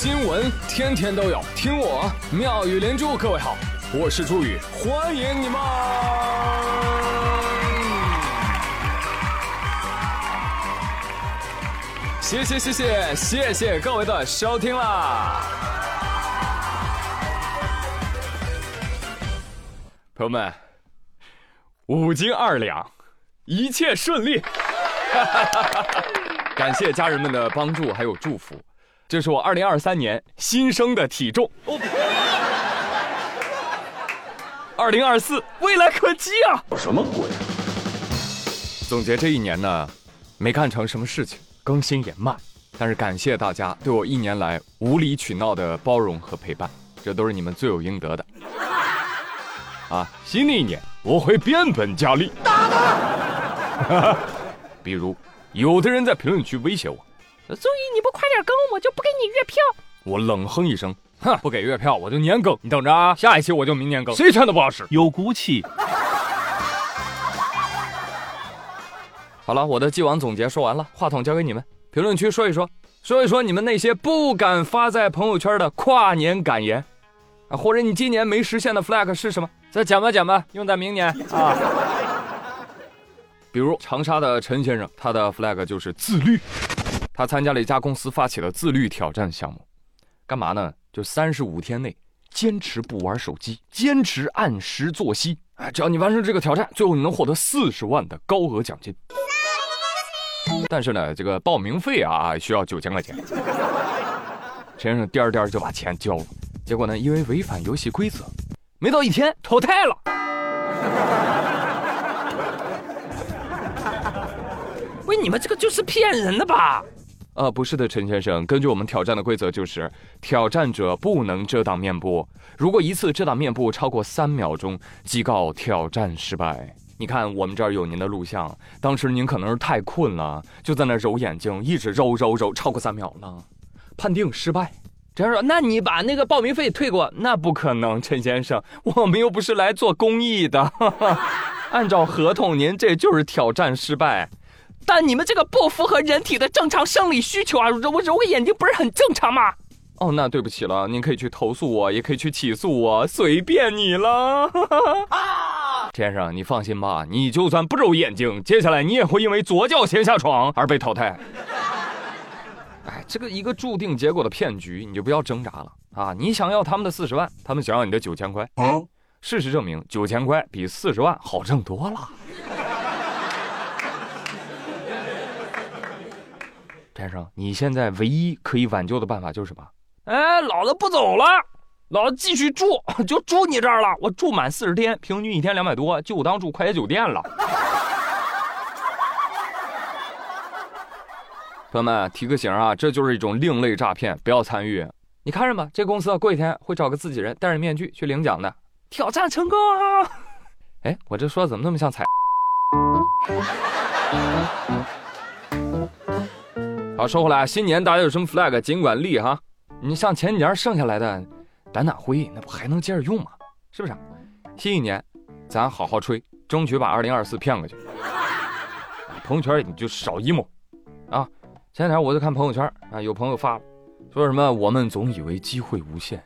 新闻天天都有，听我妙语连珠。各位好，我是朱宇，欢迎你们！谢谢谢谢谢谢各位的收听啦！朋友们，五斤二两，一切顺利。感谢家人们的帮助还有祝福，这是我二零二三年新生的体重。二零二四未来可期啊！什么鬼？总结这一年呢，没干成什么事情，更新也慢，但是感谢大家对我一年来无理取闹的包容和陪伴，这都是你们罪有应得的。啊，新的一年我会变本加厉。打他！比如。有的人在评论区威胁我：“所以你不快点更，我就不给你月票。”我冷哼一声：“哼，不给月票我就年更，你等着啊！下一期我就明年更，谁劝都不好使，有骨气。”好了，我的既往总结说完了，话筒交给你们，评论区说一说，说一说你们那些不敢发在朋友圈的跨年感言啊，或者你今年没实现的 flag 是什么？再讲吧讲吧，用在明年啊。比如长沙的陈先生，他的 flag 就是自律。他参加了一家公司发起的自律挑战项目，干嘛呢？就三十五天内坚持不玩手机，坚持按时作息。哎，只要你完成这个挑战，最后你能获得四十万的高额奖金。但是呢，这个报名费啊，需要九千块钱。陈先生颠颠就把钱交了，结果呢，因为违反游戏规则，没到一天淘汰了。喂，你们这个就是骗人的吧？呃，不是的，陈先生，根据我们挑战的规则，就是挑战者不能遮挡面部，如果一次遮挡面部超过三秒钟，即告挑战失败。你看，我们这儿有您的录像，当时您可能是太困了，就在那揉眼睛，一直揉揉揉，超过三秒了，判定失败。陈先生，那你把那个报名费退过？那不可能，陈先生，我们又不是来做公益的。按照合同，您这就是挑战失败。但你们这个不符合人体的正常生理需求啊！揉我揉个眼睛不是很正常吗？哦，那对不起了，您可以去投诉我，也可以去起诉我，随便你了。啊先生，你放心吧，你就算不揉眼睛，接下来你也会因为左脚先下床而被淘汰。哎，这个一个注定结果的骗局，你就不要挣扎了啊！你想要他们的四十万，他们想要你的九千块。事实证明，九千块比四十万好挣多了。先生，你现在唯一可以挽救的办法就是什么？哎，老子不走了，老子继续住，就住你这儿了。我住满四十天，平均一天两百多，就当住快捷酒店了。朋友们，提个醒啊，这就是一种另类诈骗，不要参与。你看着吧，这公司过几天会找个自己人戴着面具去领奖的，挑战成功啊！哎，我这说的怎么那么像彩？好，说回来，新年大家有什么 flag，尽管立哈。你像前几年剩下来的掸掸灰，那不还能接着用吗？是不是？新一年，咱好好吹，争取把二零二四骗过去。朋友圈你就少 emo 啊！前两天我就看朋友圈啊，有朋友发说什么我们总以为机会无限，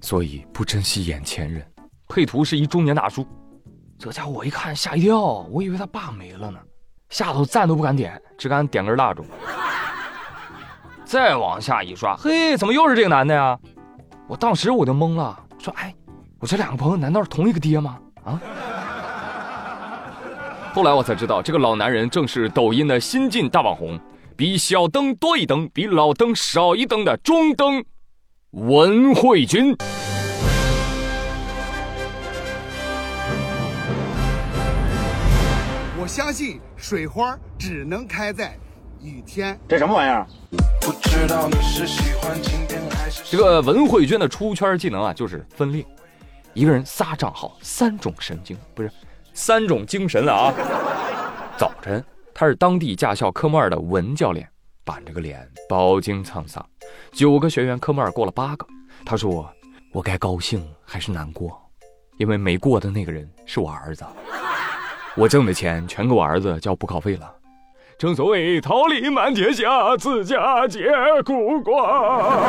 所以不珍惜眼前人。配图是一中年大叔，这家伙我一看吓一跳，我以为他爸没了呢，下头赞都不敢点，只敢点根蜡烛。再往下一刷，嘿，怎么又是这个男的呀？我当时我就懵了，说：“哎，我这两个朋友难道是同一个爹吗？”啊！后来我才知道，这个老男人正是抖音的新晋大网红，比小灯多一灯，比老灯少一灯的中灯文慧君。我相信水花只能开在。雨天，这什么玩意儿？这个文慧娟的出圈技能啊，就是分裂。一个人仨账号，三种神经，不是三种精神了啊。早晨，他是当地驾校科目二的文教练，板着个脸，饱经沧桑。九个学员，科目二过了八个。他说：“我该高兴还是难过？因为没过的那个人是我儿子。我挣的钱全给我儿子交补考费了。”正所谓桃李满天下，自家皆苦瓜。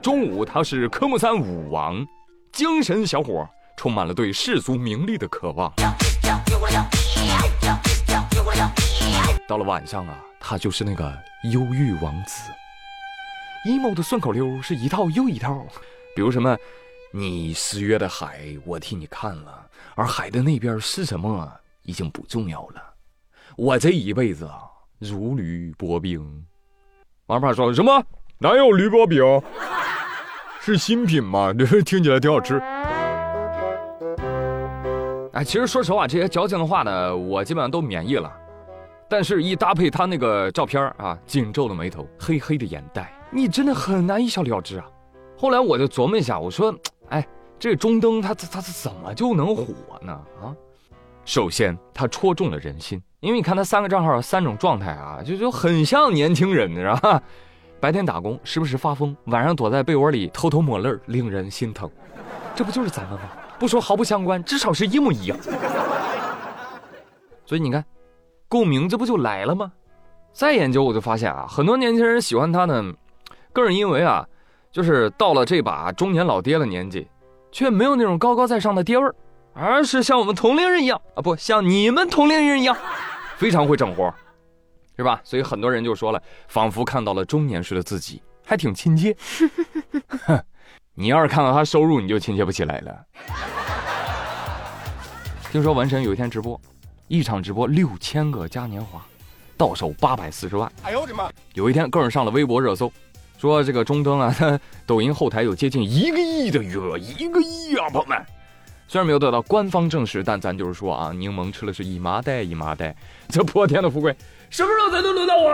中午，他是科目三舞王，精神小伙，充满了对世俗名利的渴望。到了晚上啊，他就是那个忧郁王子。emo 的顺口溜是一套又一套，比如什么“你失约的海，我替你看了，而海的那边是什么，已经不重要了。我这一辈子啊，如履薄冰。”王胖说什么？哪有驴薄饼？是新品吗？这 听起来挺好吃。哎，其实说实话，这些矫情的话呢，我基本上都免疫了。但是，一搭配他那个照片啊，紧皱的眉头，黑黑的眼袋，你真的很难一笑了之啊。后来我就琢磨一下，我说，这中登他他他怎么就能火呢？啊，首先他戳中了人心，因为你看他三个账号三种状态啊，就就很像年轻人，是吧？白天打工，时不时发疯，晚上躲在被窝里偷偷抹泪，令人心疼。这不就是咱们吗？不说毫不相关，至少是一模一样。所以你看，共鸣这不就来了吗？再研究我就发现啊，很多年轻人喜欢他呢，更是因为啊，就是到了这把中年老爹的年纪，却没有那种高高在上的爹味儿，而是像我们同龄人一样啊，不像你们同龄人一样，非常会整活。是吧？所以很多人就说了，仿佛看到了中年时的自己，还挺亲切。哼，你要是看到他收入，你就亲切不起来了。听说文神有一天直播，一场直播六千个嘉年华，到手八百四十万。哎呦我的妈！有一天更是上了微博热搜，说这个中登啊，他抖音后台有接近一个亿的余额，一个亿啊，朋友们。虽然没有得到官方证实，但咱就是说啊，柠檬吃了是一麻袋一麻袋，这破天的富贵。什么时候才能轮到我？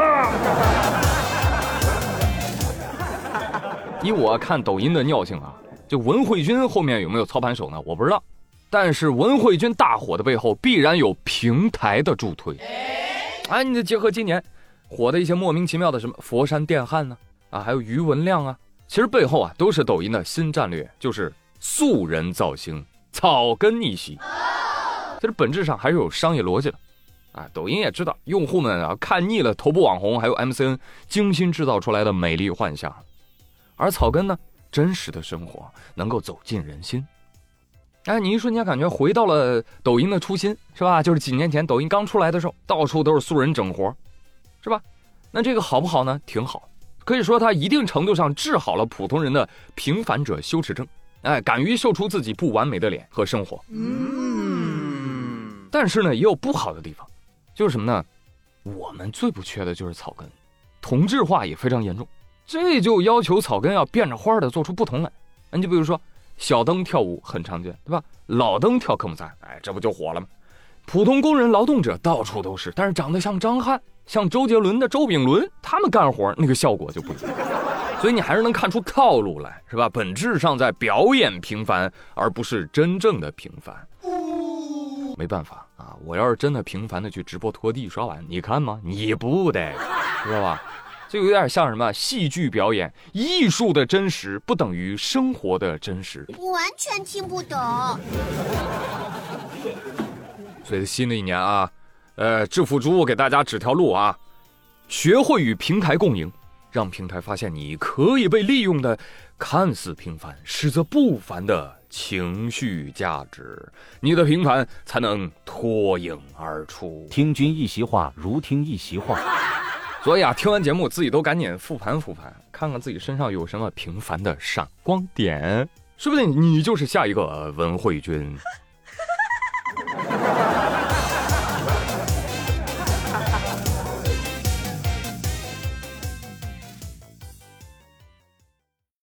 以我看抖音的尿性啊，就文慧君后面有没有操盘手呢？我不知道。但是文慧君大火的背后，必然有平台的助推。哎，你得结合今年火的一些莫名其妙的什么佛山电焊呢？啊还有余文亮啊，其实背后啊都是抖音的新战略，就是素人造星，草根逆袭。其实本质上还是有商业逻辑的。啊，抖音也知道用户们啊看腻了头部网红，还有 MCN 精心制造出来的美丽幻想，而草根呢，真实的生活能够走进人心。哎，你一瞬间感觉回到了抖音的初心，是吧？就是几年前抖音刚出来的时候，到处都是素人整活，是吧？那这个好不好呢？挺好，可以说他一定程度上治好了普通人的平凡者羞耻症。哎，敢于秀出自己不完美的脸和生活。嗯，但是呢，也有不好的地方。就是什么呢？我们最不缺的就是草根，同质化也非常严重，这就要求草根要变着花的做出不同来。你就比如说小灯跳舞很常见，对吧？老灯跳科目三，哎，这不就火了吗？普通工人、劳动者到处都是，但是长得像张翰、像周杰伦的周炳伦，他们干活那个效果就不一样。所以你还是能看出套路来，是吧？本质上在表演平凡，而不是真正的平凡。没办法啊！我要是真的平凡的去直播拖地刷碗，你看吗？你不得，知道吧？就有点像什么戏剧表演，艺术的真实不等于生活的真实。我完全听不懂。所以新的一年啊，呃，致富猪给大家指条路啊，学会与平台共赢，让平台发现你可以被利用的看似平凡，实则不凡的。情绪价值，你的平凡才能脱颖而出。听君一席话，如听一席话。所以啊，听完节目自己都赶紧复盘复盘，看看自己身上有什么平凡的闪光点，说不定你就是下一个文慧君。